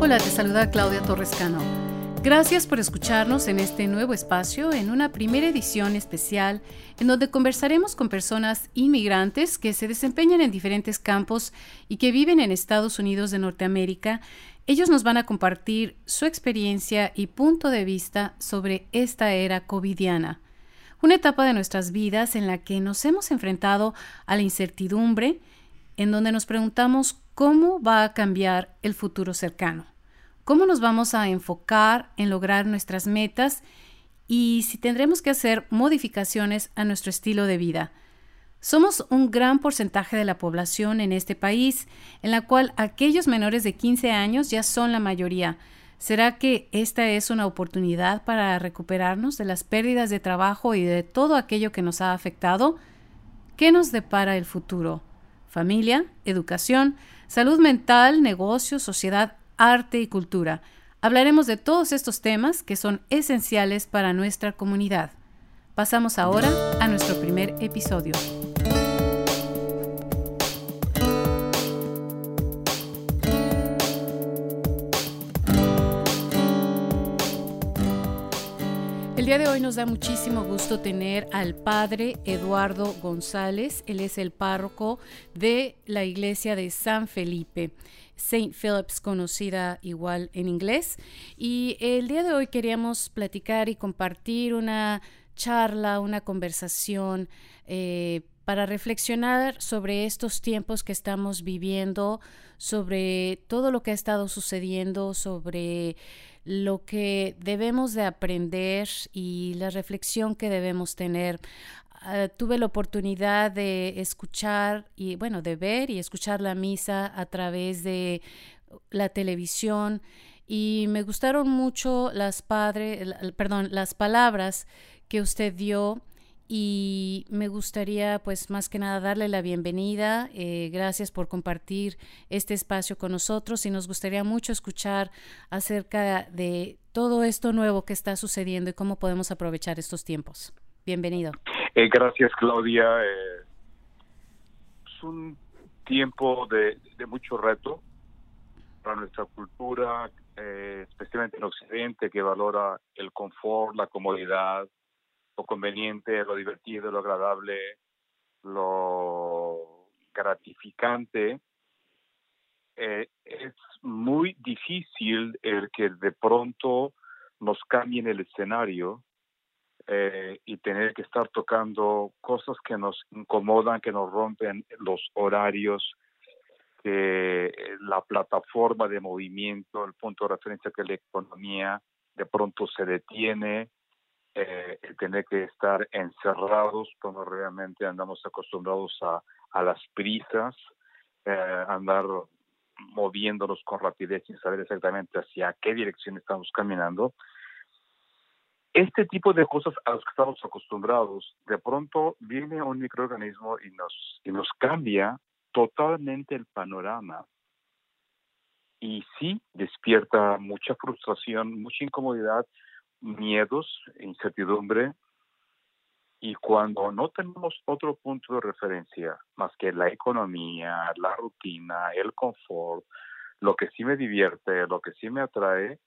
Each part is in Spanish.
Hola, te saluda Claudia Torres Cano. Gracias por escucharnos en este nuevo espacio, en una primera edición especial, en donde conversaremos con personas inmigrantes que se desempeñan en diferentes campos y que viven en Estados Unidos de Norteamérica. Ellos nos van a compartir su experiencia y punto de vista sobre esta era covidiana, una etapa de nuestras vidas en la que nos hemos enfrentado a la incertidumbre, en donde nos preguntamos cómo va a cambiar el futuro cercano cómo nos vamos a enfocar en lograr nuestras metas y si tendremos que hacer modificaciones a nuestro estilo de vida. Somos un gran porcentaje de la población en este país, en la cual aquellos menores de 15 años ya son la mayoría. ¿Será que esta es una oportunidad para recuperarnos de las pérdidas de trabajo y de todo aquello que nos ha afectado? ¿Qué nos depara el futuro? Familia, educación, salud mental, negocio, sociedad arte y cultura. Hablaremos de todos estos temas que son esenciales para nuestra comunidad. Pasamos ahora a nuestro primer episodio. El día de hoy nos da muchísimo gusto tener al padre Eduardo González. Él es el párroco de la iglesia de San Felipe. St. Philip's, conocida igual en inglés. Y el día de hoy queríamos platicar y compartir una charla, una conversación eh, para reflexionar sobre estos tiempos que estamos viviendo, sobre todo lo que ha estado sucediendo, sobre lo que debemos de aprender y la reflexión que debemos tener. Ah, tuve la oportunidad de escuchar y, bueno, de ver y escuchar la misa a través de la televisión y me gustaron mucho las padre, perdón, las palabras que usted dio y me gustaría pues más que nada darle la bienvenida. Eh, gracias por compartir este espacio con nosotros y nos gustaría mucho escuchar acerca de todo esto nuevo que está sucediendo y cómo podemos aprovechar estos tiempos. Bienvenido. Eh, gracias, Claudia. Eh, es un tiempo de, mucho reto para nuestra cultura, eh, especialmente en Occidente, que valora el confort, la comodidad, lo conveniente, lo divertido, lo agradable, lo gratificante. es muy difícil el que de pronto nos cambien el escenario eh, y tener que estar tocando cosas que nos incomodan, que nos rompen los horarios, que la plataforma de movimiento, el punto de referencia que la economía de pronto se detiene, eh, tener que estar encerrados cuando realmente andamos acostumbrados a, a las prisas, eh, andar moviéndonos con rapidez sin saber exactamente hacia qué dirección estamos caminando este tipo de cosas a las que estamos acostumbrados, de pronto viene un microorganismo y nos, y nos cambia totalmente el panorama. Y sí, despierta mucha frustración, mucha incomodidad, miedos, incertidumbre. Y cuando no tenemos otro punto de referencia más que la economía, la rutina, el confort, lo que sí me divierte, lo que sí me atrae,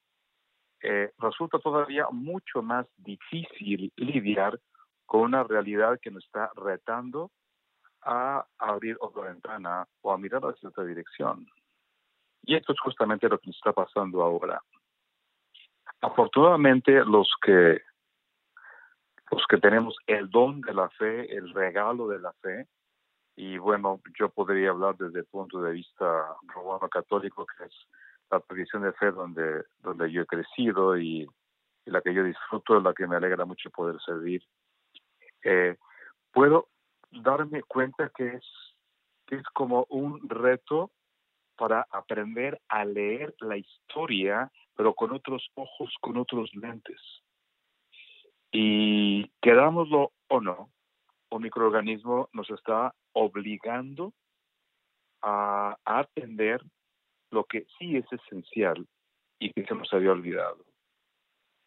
eh, resulta todavía mucho más difícil lidiar con una realidad que nos está retando a abrir otra ventana o a mirar hacia otra dirección. Y esto es justamente lo que nos está pasando ahora. Afortunadamente, los que los que tenemos el don de la fe, el regalo de la fe, y bueno, yo podría hablar desde el punto de vista romano católico, que es la tradición de fe donde, donde yo he crecido y, la que yo disfruto, la que me alegra mucho poder servir, eh, puedo darme cuenta que es, que es como un reto para aprender a leer la historia, pero con otros ojos, con otros lentes. Y quedámoslo o no, un microorganismo nos está obligando a, a atender lo que sí es esencial y que se nos había olvidado.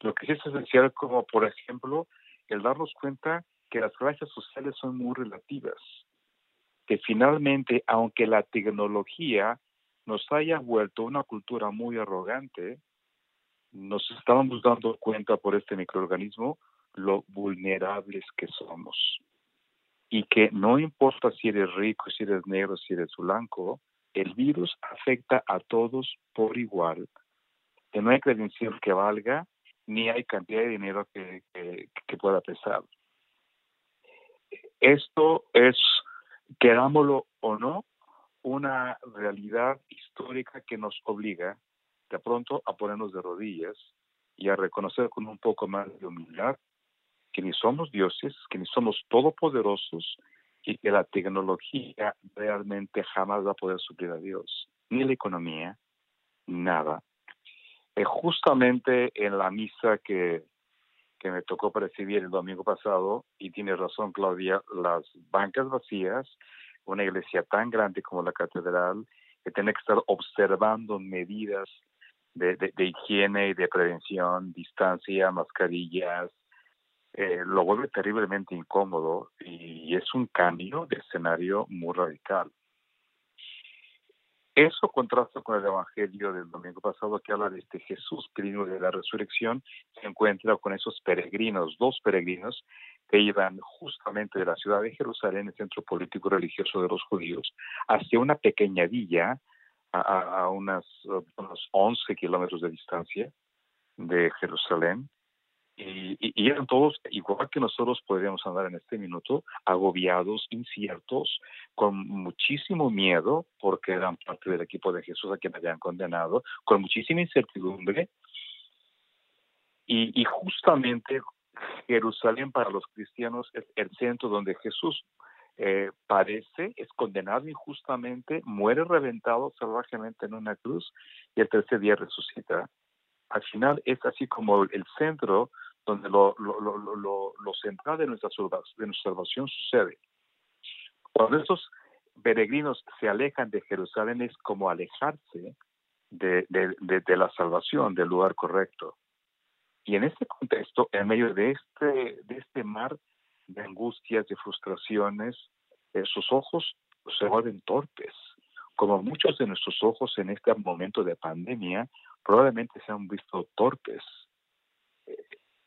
Lo que sí es esencial como, por ejemplo, el darnos cuenta que las clases sociales son muy relativas, que finalmente, aunque la tecnología nos haya vuelto una cultura muy arrogante, nos estábamos dando cuenta por este microorganismo lo vulnerables que somos. Y que no importa si eres rico, si eres negro, si eres blanco, el virus afecta a todos por igual. Que no hay credencial que valga, ni hay cantidad de dinero que, que pueda pesar. Esto es, querámoslo o no, una realidad histórica que nos obliga de pronto a ponernos de rodillas y a reconocer con un poco más de humildad que ni somos dioses, que ni somos todopoderosos y que la tecnología realmente jamás va a poder suplir a Dios, ni la economía, nada. Eh, justamente en la misa que, que me tocó recibir el domingo pasado, y tiene razón Claudia, las bancas vacías, una iglesia tan grande como la catedral, que tiene que estar observando medidas de, de higiene y de prevención, distancia, mascarillas, eh, lo vuelve terriblemente incómodo y es un cambio de escenario muy radical. Eso contrasta con el Evangelio del domingo pasado que habla de este Jesús que de la resurrección, se encuentra con esos peregrinos, dos peregrinos que iban justamente de la ciudad de Jerusalén, el centro político religioso de los judíos, hacia una pequeña villa a, unas, unos 11 kilómetros de distancia de Jerusalén, y, eran todos, igual que nosotros podríamos andar en este minuto, agobiados, inciertos, con muchísimo miedo, porque eran parte del equipo de Jesús a quien habían condenado, con muchísima incertidumbre. Y, justamente Jerusalén para los cristianos es el centro donde Jesús eh, parece, es condenado injustamente, muere reventado salvajemente en una cruz y el tercer día resucita al final es así como el centro donde lo, lo, lo, lo central de nuestra, de nuestra salvación sucede. Cuando esos peregrinos se alejan de Jerusalén es como alejarse de, de, de, la salvación, del lugar correcto. Y en este contexto, en medio de este, de este mar de angustias, de frustraciones, eh, sus ojos se vuelven torpes, como muchos de nuestros ojos en este momento de pandemia probablemente se han visto torpes.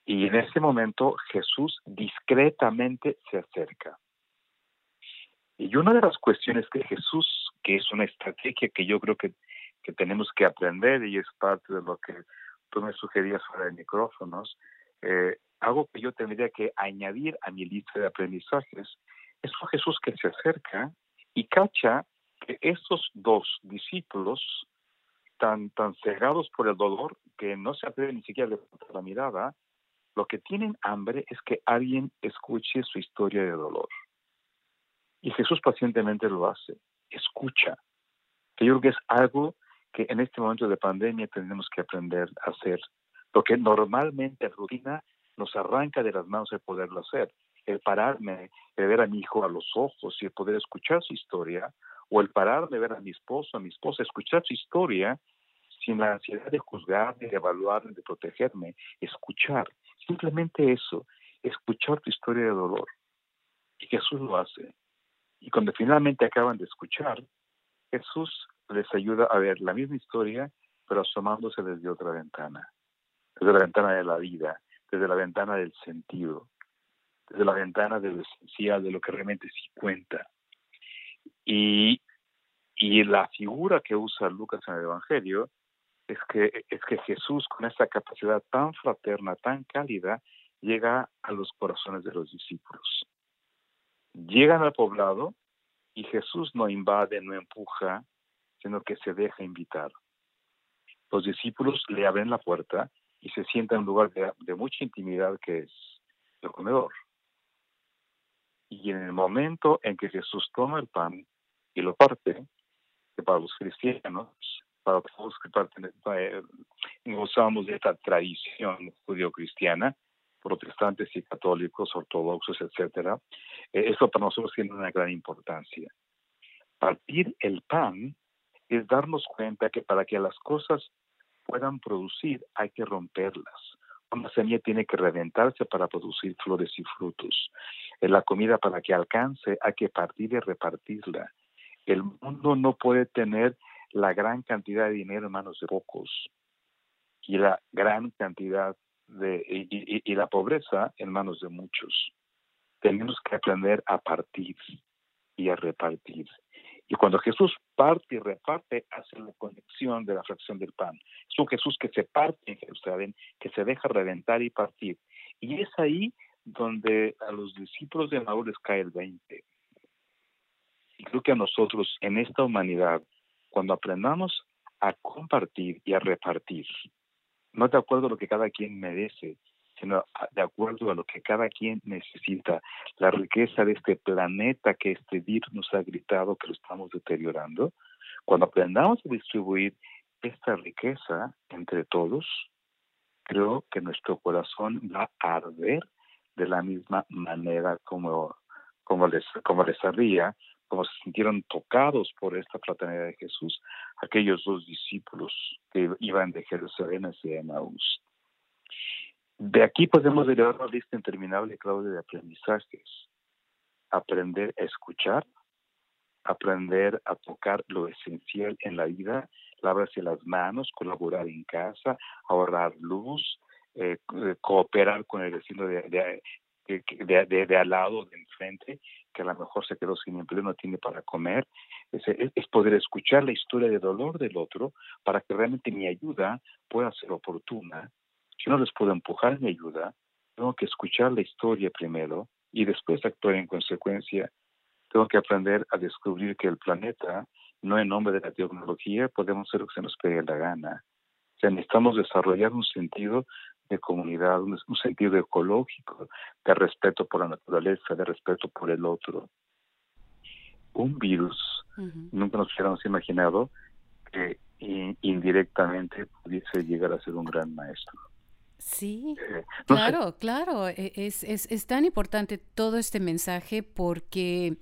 Y en ese momento Jesús discretamente se acerca. Y una de las cuestiones que Jesús, que es una estrategia que yo creo que, que tenemos que aprender y es parte de lo que tú me sugerías fuera de micrófonos, eh, algo que yo tendría que añadir a mi lista de aprendizajes, es un Jesús que se acerca y cacha que estos dos discípulos, tan, tan cegados por el dolor que no se atreven ni siquiera a levantar la mirada, lo que tienen hambre es que alguien escuche su historia de dolor. Y Jesús pacientemente lo hace, escucha. Yo creo que es algo que en este momento de pandemia tenemos que aprender a hacer. Lo que normalmente rutina nos arranca de las manos el poderlo hacer. El pararme, el ver a mi hijo a los ojos y el poder escuchar su historia, o el pararme, ver a mi esposo, a mi esposa, escuchar su historia sin la ansiedad de juzgar, de evaluar, de protegerme, escuchar. Simplemente eso, escuchar tu historia de dolor. Y Jesús lo hace. Y cuando finalmente acaban de escuchar, Jesús les ayuda a ver la misma historia, pero asomándose desde otra ventana, desde la ventana de la vida, desde la ventana del sentido, desde la ventana de lo esencial, de lo que realmente sí cuenta. Y, y la figura que usa Lucas en el Evangelio es que, es que Jesús, con esa capacidad tan fraterna, tan cálida, llega a los corazones de los discípulos. Llegan al poblado y Jesús no invade, no empuja, sino que se deja invitar. Los discípulos le abren la puerta y se sientan en un lugar de, de mucha intimidad que es el comedor. Y en el momento en que Jesús toma el pan y lo parte, que para los cristianos para todos que eh, gozamos de esta tradición judío-cristiana, protestantes y católicos, ortodoxos, etcétera, eh, eso para nosotros tiene una gran importancia. Partir el pan es darnos cuenta que para que las cosas puedan producir hay que romperlas. Una semilla tiene que reventarse para producir flores y frutos. En la comida para que alcance hay que partir y repartirla. El mundo no puede tener la gran cantidad de dinero en manos de pocos y la gran cantidad de y, la pobreza en manos de muchos. Tenemos que aprender a partir y a repartir. Y cuando Jesús parte y reparte, hace la conexión de la fracción del pan. Es un Jesús que se parte en Jerusalén, que se deja reventar y partir. Y es ahí donde a los discípulos de Maúl les cae el 20. Y creo que a nosotros en esta humanidad, cuando aprendamos a compartir y a repartir, no de acuerdo a lo que cada quien merece, sino de acuerdo a lo que cada quien necesita, la riqueza de este planeta que este virus nos ha gritado que lo estamos deteriorando, cuando aprendamos a distribuir esta riqueza entre todos, creo que nuestro corazón va a arder de la misma manera como, como, les, como les ardía, como se sintieron tocados por esta fraternidad de Jesús, aquellos dos discípulos que iban de Jerusalén hacia Emmaús. De aquí podemos derivar una lista interminable, Claudia, de aprendizajes. Aprender a escuchar, aprender a tocar lo esencial en la vida, lavarse las manos, colaborar en casa, ahorrar luz, eh, eh, cooperar con el vecino de, de, de, al lado, de enfrente, que a lo mejor se quedó sin empleo, no tiene para comer, es, es, poder escuchar la historia de dolor del otro para que realmente mi ayuda pueda ser oportuna. Si no les puedo empujar mi ayuda, tengo que escuchar la historia primero y después actuar en consecuencia. Tengo que aprender a descubrir que el planeta, no en nombre de la tecnología, podemos hacer lo que se nos pegue la gana. O sea, necesitamos desarrollar un sentido de comunidad, un, sentido ecológico, de respeto por la naturaleza, de respeto por el otro. Un virus, nunca nos hubiéramos imaginado que indirectamente pudiese llegar a ser un gran maestro. Sí, eh, claro, claro. E, es, es, es, tan importante todo este mensaje porque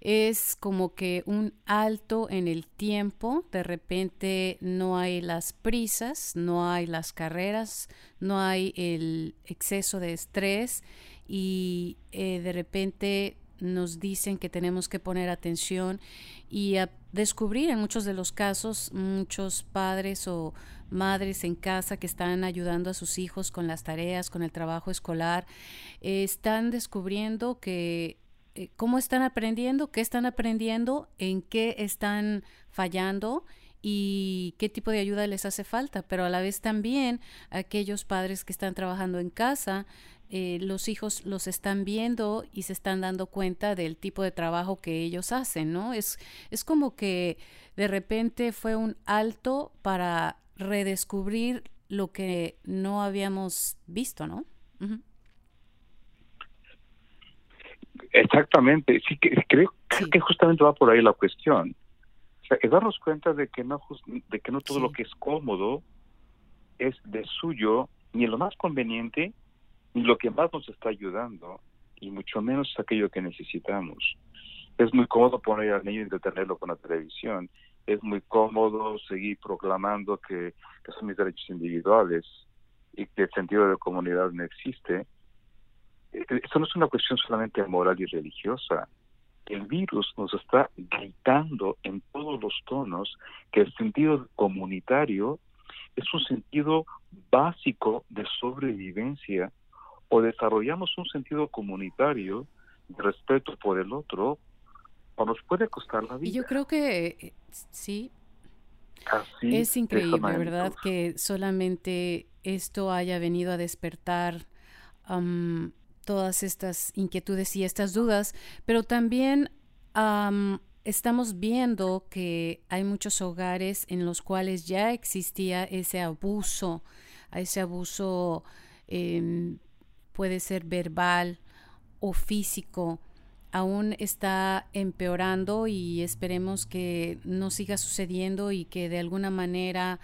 es como que un alto en el tiempo. De repente no hay las prisas, no hay las carreras, no hay el exceso de estrés y eh, de repente nos dicen que tenemos que poner atención y a descubrir en muchos de los casos muchos padres o madres en casa que están ayudando a sus hijos con las tareas, con el trabajo escolar, eh, están descubriendo que eh, cómo están aprendiendo, qué están aprendiendo, en qué están fallando y qué tipo de ayuda les hace falta, pero a la vez también aquellos padres que están trabajando en casa eh, los hijos los están viendo y se están dando cuenta del tipo de trabajo que ellos hacen, ¿no? Es, es como que de repente fue un alto para redescubrir lo que no habíamos visto, ¿no? Exactamente, sí que creo, que justamente va por ahí la cuestión. O sea, es darnos cuenta de que no de que no todo lo que es cómodo es de suyo ni lo más conveniente lo que más nos está ayudando, y mucho menos aquello que necesitamos. Es muy cómodo poner al niño y detenerlo con la televisión. Es muy cómodo seguir proclamando que, son mis derechos individuales y que el sentido de comunidad no existe. Eh, esto no es una cuestión solamente moral y religiosa. El virus nos está gritando en todos los tonos que el sentido comunitario es un sentido básico de sobrevivencia o desarrollamos un sentido comunitario de respeto por el otro, o nos puede costar la vida. Y yo creo que eh, sí. es increíble, ¿verdad? Que solamente esto haya venido a despertar todas estas inquietudes y estas dudas, pero también estamos viendo que hay muchos hogares en los cuales ya existía ese abuso, ese abuso eh, puede ser verbal o físico, aún está empeorando y esperemos que no siga sucediendo y que de alguna manera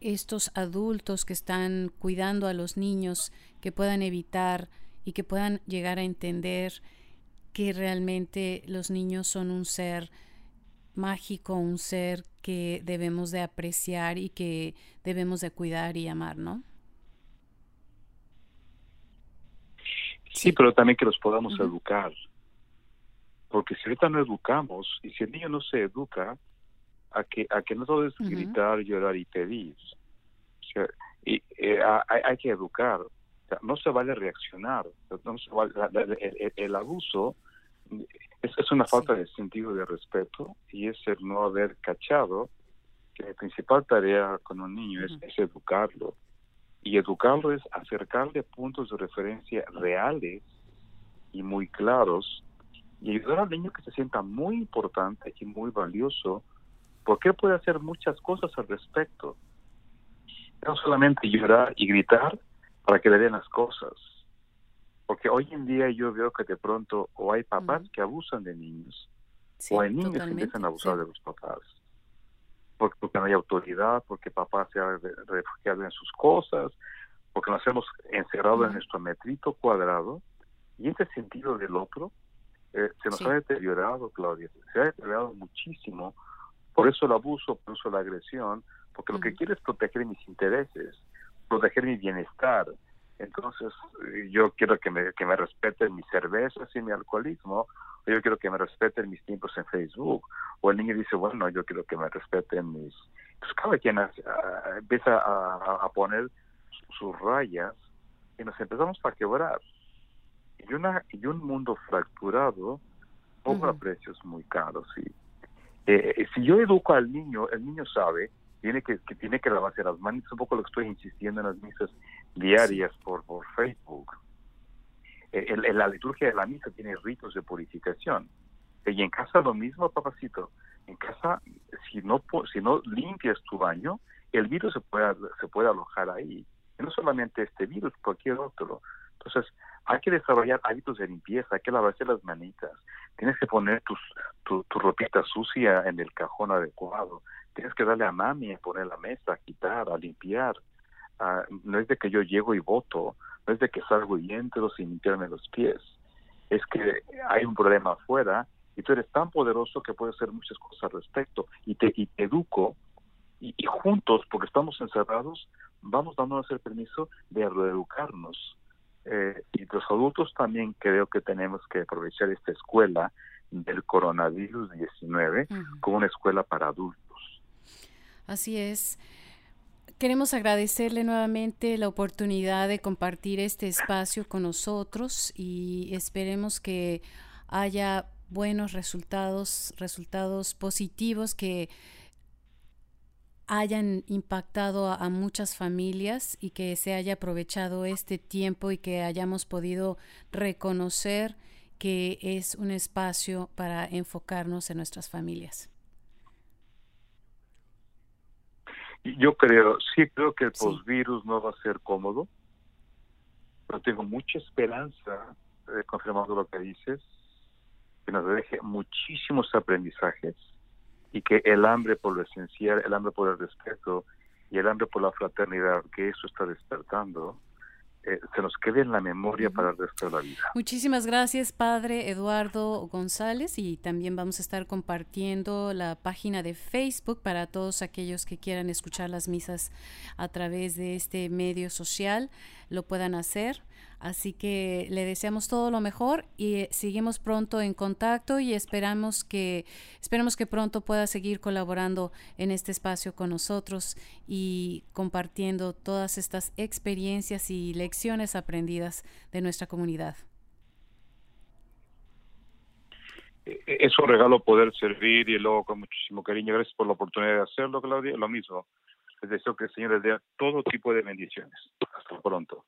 estos adultos que están cuidando a los niños que puedan evitar y que puedan llegar a entender que realmente los niños son un ser mágico, un ser que debemos de apreciar y que debemos de cuidar y amar, ¿no? Sí, pero también que los podamos educar. Porque si ahorita no educamos y si el niño no se educa, a que, a que no todo es gritar, llorar y pedir. y, eh, hay, que educar. no se vale reaccionar. No se vale, el, abuso es, es una falta de sentido de respeto y es el no haber cachado que la principal tarea con un niño es, es educarlo. Y educarlo es acercarle puntos de referencia reales y muy claros y ayudar al niño que se sienta muy importante y muy valioso porque puede hacer muchas cosas al respecto. No solamente llorar y gritar para que le den las cosas. Porque hoy en día yo veo que de pronto o hay papás que abusan de niños o hay niños que empiezan a abusar de los papás. Porque, porque, no hay autoridad, porque papá se ha refugiado en sus cosas, porque nos hemos encerrado en nuestro metrito cuadrado y ese sentido del otro eh, se nos ha deteriorado, Claudia, se ha deteriorado muchísimo. Por eso el abuso, por eso la agresión, porque lo que quiere es proteger mis intereses, proteger mi bienestar. Entonces, eh, yo quiero que me, que me respeten mis cervezas y mi alcoholismo, o yo quiero que me respeten mis tiempos en Facebook. O el niño dice, bueno, yo quiero que me respeten mis... Pues cada quien empieza a, a, poner sus rayas y nos empezamos a quebrar y, una, y un mundo fracturado cobra precios muy caros. Y, eh, eh, si yo educo al niño, el niño sabe tiene que, que tiene que lavarse las manos, un poco lo que estoy insistiendo en las misas diarias por, por Facebook. Eh, el, la liturgia de la misa tiene ritos de purificación. Y en casa lo mismo, papacito. En casa, si no si no limpias tu baño, el virus se puede, se puede alojar ahí. Y no solamente este virus, cualquier otro. Entonces, hay que desarrollar hábitos de limpieza, hay que lavarse las manitas, tienes que poner tus, tu, tu ropita sucia en el cajón adecuado, tienes que darle a mami a poner la mesa, a quitar, a limpiar. Ah, no es de que yo llego y voto, no es de que salgo y entro sin limpiarme los pies, es que hay un problema afuera y tú eres tan poderoso que puedes hacer muchas cosas al respecto y te, y te educo y, y, juntos, porque estamos encerrados, vamos dándonos el permiso de reeducarnos eh, y los adultos también creo que tenemos que aprovechar esta escuela del coronavirus 19 como una escuela para adultos. Así es. Queremos agradecerle nuevamente la oportunidad de compartir este espacio con nosotros y esperemos que haya buenos resultados, resultados positivos que hayan impactado a, muchas familias y que se haya aprovechado este tiempo y que hayamos podido reconocer que es un espacio para enfocarnos en nuestras familias. Yo creo, sí creo que el postvirus no va a ser cómodo, pero tengo mucha esperanza, eh, confirmando lo que dices, que nos deje muchísimos aprendizajes y que el hambre por lo esencial, el hambre por el respeto y el hambre por la fraternidad, que eso está despertando, eh, se nos quede en la memoria para el resto de la vida. Muchísimas gracias, Padre Eduardo González, y también vamos a estar compartiendo la página de Facebook para todos aquellos que quieran escuchar las misas a través de este medio social, lo puedan hacer. Así que le deseamos todo lo mejor y eh, seguimos pronto en contacto y esperamos que esperamos que pronto pueda seguir colaborando en este espacio con nosotros y compartiendo todas estas experiencias y lecciones aprendidas de nuestra comunidad. E, e, es un regalo poder servir y luego con muchísimo cariño. Gracias por la oportunidad de hacerlo, Claudia. Lo mismo. Les deseo que el Señor les dé todo tipo de bendiciones. Hasta pronto.